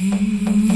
Mm-hmm.